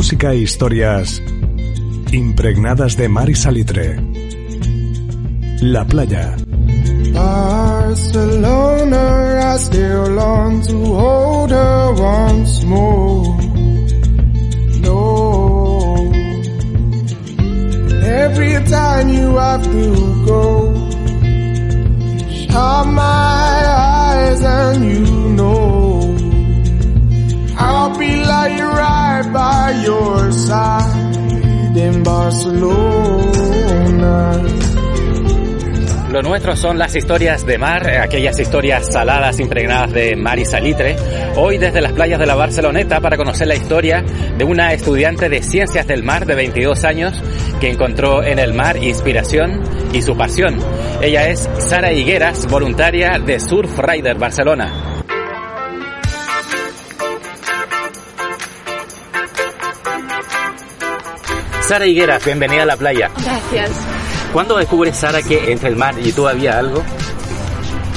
Música e historias impregnadas de mar y salitre. La playa. Barcelona, I still long to hold her once more. No. Every time you have to go, shut my eyes and you Lo nuestro son las historias de mar, eh, aquellas historias saladas impregnadas de mar y salitre. Hoy desde las playas de la Barceloneta para conocer la historia de una estudiante de ciencias del mar de 22 años que encontró en el mar inspiración y su pasión. Ella es Sara Higueras, voluntaria de Surf Rider Barcelona. Sara Higueras, bienvenida a la playa. Gracias. ¿Cuándo descubres, Sara, que entre el mar y tú había algo?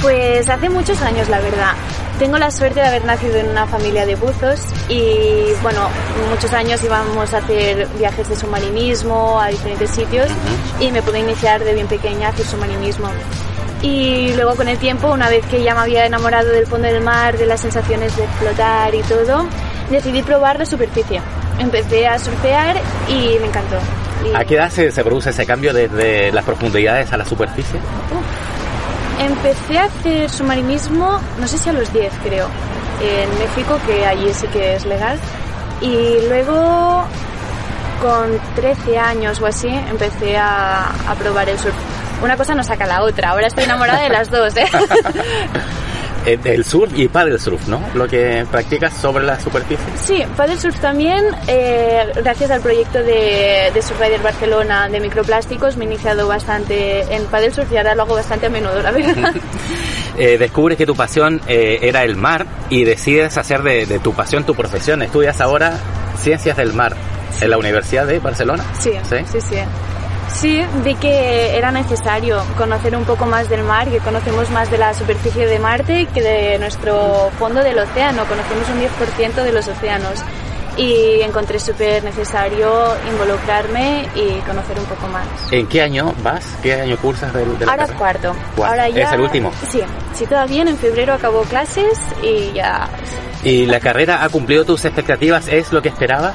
Pues hace muchos años, la verdad. Tengo la suerte de haber nacido en una familia de buzos y, bueno, muchos años íbamos a hacer viajes de submarinismo a diferentes sitios y me pude iniciar de bien pequeña a hacer submarinismo. Y luego con el tiempo, una vez que ya me había enamorado del fondo del mar, de las sensaciones de flotar y todo, decidí probar la superficie. Empecé a surfear y me encantó. ¿A qué edad se, se produce ese cambio desde las profundidades a la superficie? Empecé a hacer submarinismo, no sé si a los 10 creo, en México, que allí sí que es legal. Y luego, con 13 años o así, empecé a, a probar el surf. Una cosa no saca la otra, ahora estoy enamorada de las dos, ¿eh? Eh, del surf y paddle surf, ¿no? Lo que practicas sobre la superficie. Sí, paddle surf también, eh, gracias al proyecto de, de Surfrider Barcelona de microplásticos, me he iniciado bastante en paddle surf y ahora lo hago bastante a menudo, la verdad. Eh, descubres que tu pasión eh, era el mar y decides hacer de, de tu pasión tu profesión. Estudias ahora ciencias del mar en la Universidad de Barcelona. Sí, ¿Sí? sí, sí. Sí, vi que era necesario conocer un poco más del mar, que conocemos más de la superficie de Marte que de nuestro fondo del océano. Conocemos un 10% de los océanos. Y encontré súper necesario involucrarme y conocer un poco más. ¿En qué año vas? ¿Qué año cursas del, de Ahora carrera? cuarto. Cuarto. Ahora ya... ¿Es el último? Sí, sí, bien. En febrero acabó clases y ya... ¿Y la carrera ha cumplido tus expectativas? ¿Es lo que esperabas?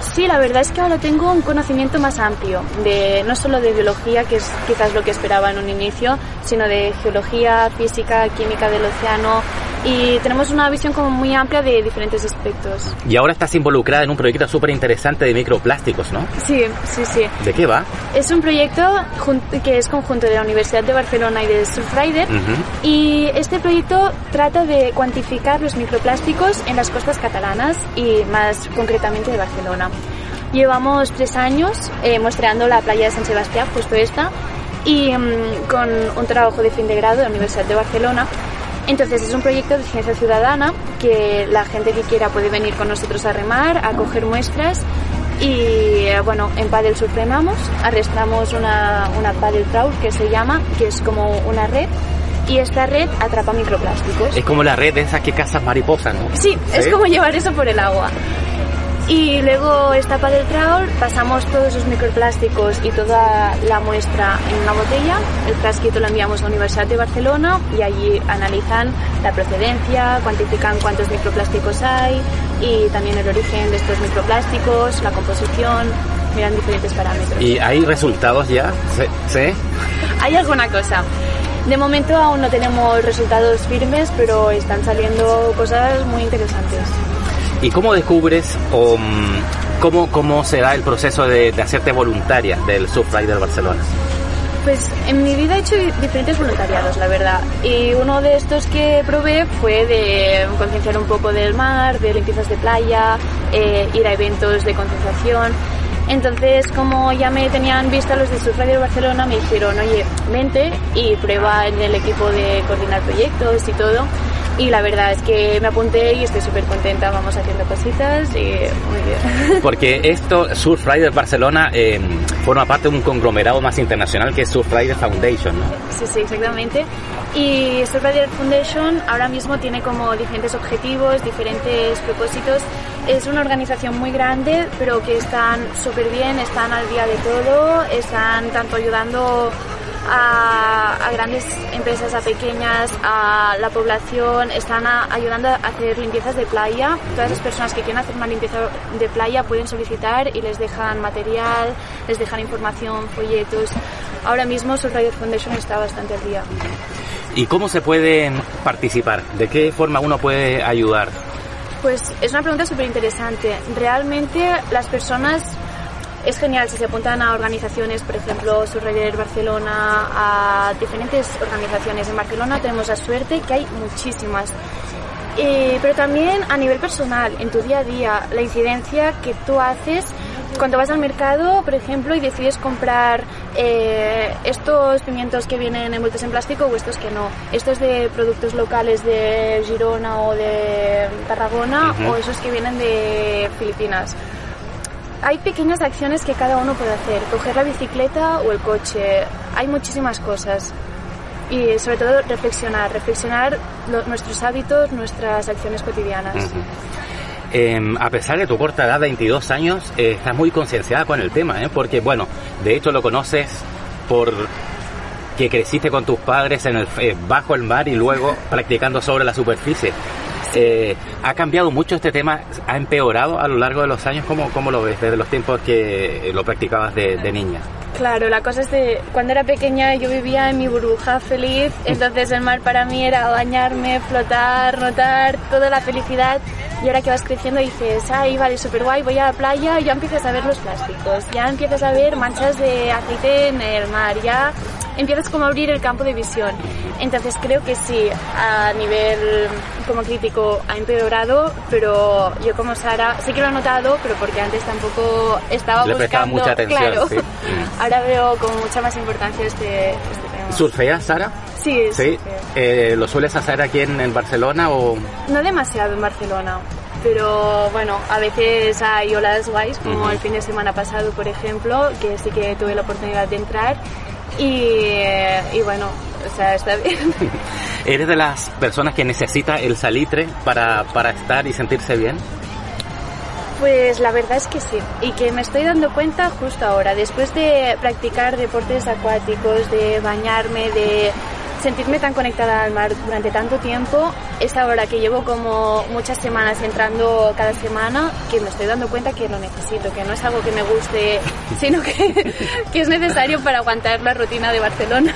Sí, la verdad es que ahora tengo un conocimiento más amplio, de no solo de biología, que es quizás lo que esperaba en un inicio, sino de geología, física, química del océano y tenemos una visión como muy amplia de diferentes aspectos. Y ahora estás involucrada en un proyecto súper interesante de microplásticos, ¿no? Sí, sí, sí. ¿De qué va? Es un proyecto que es conjunto de la Universidad de Barcelona y de Surfrider Ujú. y este proyecto trata de cuantificar los microplásticos en las costas catalanas y más concretamente de Barcelona. Llevamos tres años eh, muestreando la playa de San Sebastián, justo esta, y mm, con un trabajo de fin de grado de la Universidad de Barcelona. Entonces es un proyecto de ciencia ciudadana que la gente que quiera puede venir con nosotros a remar, a coger muestras y eh, bueno, en paddle surf remamos, arrastramos una, una paddle trawl que se llama, que es como una red y esta red atrapa microplásticos. Es como la red de esas que cazas mariposas, ¿no? Sí, es como llevar eso por el agua. Y luego esta paddle trawl pasamos todos esos microplásticos y toda la muestra en una botella. El frasquito lo enviamos a la Universidad de Barcelona y allí analizan la procedencia, cuantifican cuántos microplásticos hay y también el origen de estos microplásticos, la composición, miran diferentes parámetros. ¿Y hay resultados ya? ¿Sí? Hay alguna cosa. De momento aún no tenemos resultados firmes, pero están saliendo cosas muy interesantes. ¿Y cómo descubres o mm, cómo, cómo será el proceso de, hacerte voluntaria del Surf Rider Barcelona? Pues en mi vida he hecho diferentes voluntariados, la verdad. Y uno de estos que probé fue de concienciar un poco del mar, de limpiezas de playa, eh, ir a eventos de concienciación. Entonces, como ya me tenían vista los de Surf Radio Barcelona, me dijeron, oye, vente y prueba en el equipo de coordinar proyectos y todo y la verdad es que me apunté y estoy súper contenta, vamos haciendo cositas y muy bien. Porque esto, Surf Rider Barcelona, eh, forma parte de un conglomerado más internacional que es Surf Rider Foundation, ¿no? Sí, sí, exactamente. Y Surf Rider Foundation ahora mismo tiene como diferentes objetivos, diferentes propósitos. Es una organización muy grande, pero que están súper bien, están al día de todo, están tanto ayudando a, grandes empresas, a pequeñas, a la población, están ayudando a hacer limpiezas de playa. Todas las personas que quieren hacer una limpieza de playa pueden solicitar y les dejan material, les dejan información, folletos. Ahora mismo Surfrider Foundation está bastante al día. ¿Y cómo se puede participar? ¿De qué forma uno puede ayudar? Pues es una pregunta súper interesante. Realmente las personas es genial si se apuntan a organizaciones, por ejemplo, Surreyer Barcelona, a diferentes organizaciones. En Barcelona tenemos la suerte que hay muchísimas. pero también a nivel personal, en tu día a día, la incidencia que tú haces cuando vas al mercado, por ejemplo, y decides comprar eh, estos pimientos que vienen envueltos en plástico o estos que no, estos de productos locales de Girona o de Tarragona o esos que vienen de Filipinas hay pequeñas acciones que cada uno puede hacer, coger la bicicleta o el coche, hay muchísimas cosas. Y sobre todo reflexionar, reflexionar nuestros hábitos, nuestras acciones cotidianas. Em, a pesar de tu corta edad, 22 años, eh, estás muy concienciada con el tema, ¿eh? porque bueno, de hecho lo conoces por que creciste con tus padres en el, eh, bajo el mar y luego practicando sobre la superficie. Eh, ¿Ha cambiado mucho este tema? ¿Ha empeorado a lo largo de los años? ¿Cómo, cómo lo ves desde los tiempos que lo practicabas de, niña? Claro, la cosa es que cuando era pequeña yo vivía en mi burbuja feliz, entonces el mar para mí era bañarme, flotar, notar toda la felicidad y ahora que vas creciendo dices, ay, vale, súper guay, voy a la playa y ya empiezas a ver los plásticos, ya empiezas a ver manchas de aceite en el mar, ya empiezas como a abrir el campo de visión. Entonces creo que sí, a nivel como crítico ha empeorado, pero yo como Sara sí que lo he notado, pero porque antes tampoco estaba Le buscando... mucha atención, claro, ahora veo con mucha más importancia este, este tema. ¿Surfeas, Sara? Sí, sí. Eh, ¿Lo sueles hacer aquí en, Barcelona o...? No demasiado en Barcelona, pero bueno, a veces hay olas guays, como el fin de semana pasado, por ejemplo, que sí que tuve la oportunidad de entrar y, bueno, o sea, está bien. ¿Eres de las personas que necesita el salitre para, para estar y sentirse bien? Pues la verdad es que sí, y que me estoy dando cuenta justo ahora, después de practicar deportes acuáticos, de bañarme, de sentirme tan conectada al mar durante tanto tiempo es ahora que llevo como muchas semanas entrando cada semana que me estoy dando cuenta que lo necesito, que no es algo que me guste, sino que, que es necesario para aguantar la rutina de Barcelona.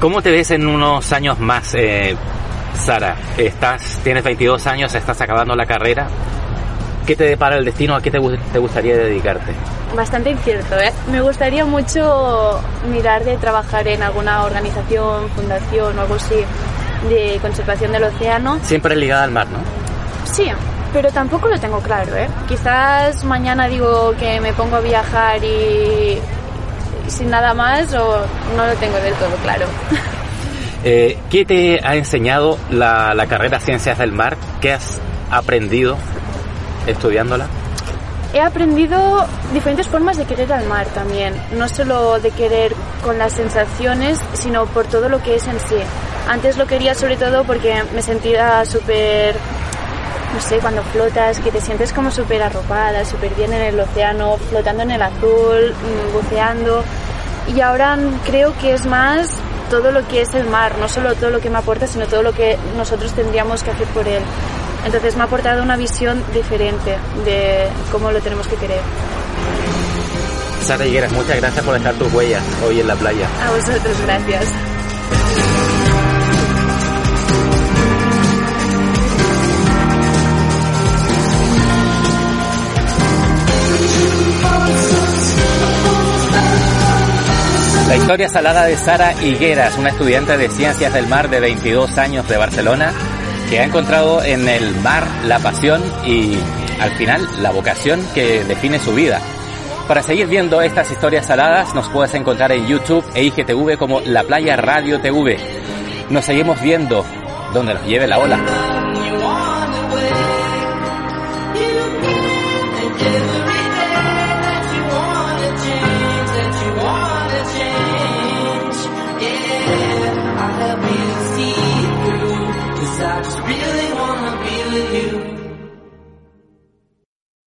¿Cómo te ves en unos años más, eh, Sara? Estás, tienes 22 años, estás acabando la carrera. ¿Qué te depara el destino? ¿A qué te, te gustaría dedicarte? Bastante incierto. ¿eh? Me gustaría mucho mirar de trabajar en alguna organización, fundación o algo así de conservación del océano. Siempre ligada al mar, ¿no? Sí, pero tampoco lo tengo claro. ¿eh? Quizás mañana digo que me pongo a viajar y, sin nada más o no lo tengo del todo claro. Eh, ¿Qué te ha enseñado la, la carrera Ciencias del Mar? ¿Qué has aprendido estudiándola? He aprendido diferentes formas de querer al mar también, no solo de querer con las sensaciones, sino por todo lo que es en sí. Antes lo quería sobre todo porque me sentía súper, no sé, cuando flotas, que te sientes como súper arropada, súper bien en el océano, flotando en el azul, mm, buceando. Y ahora creo que es más todo lo que es el mar, no solo todo lo que me aporta, sino todo lo que nosotros tendríamos que hacer por él. Entonces me ha aportado una visión diferente de cómo lo tenemos que querer. Sara Higueras, muchas gracias por dejar tus huellas hoy en la playa. A vosotros, gracias. La historia salada de Sara Higueras, una estudiante de Ciencias del Mar de 22 años de Barcelona, que ha encontrado en el mar la pasión y al final la vocación que define su vida. Para seguir viendo estas historias saladas nos puedes encontrar en YouTube e IGTV como La Playa Radio TV. Nos seguimos viendo donde nos lleve la ola.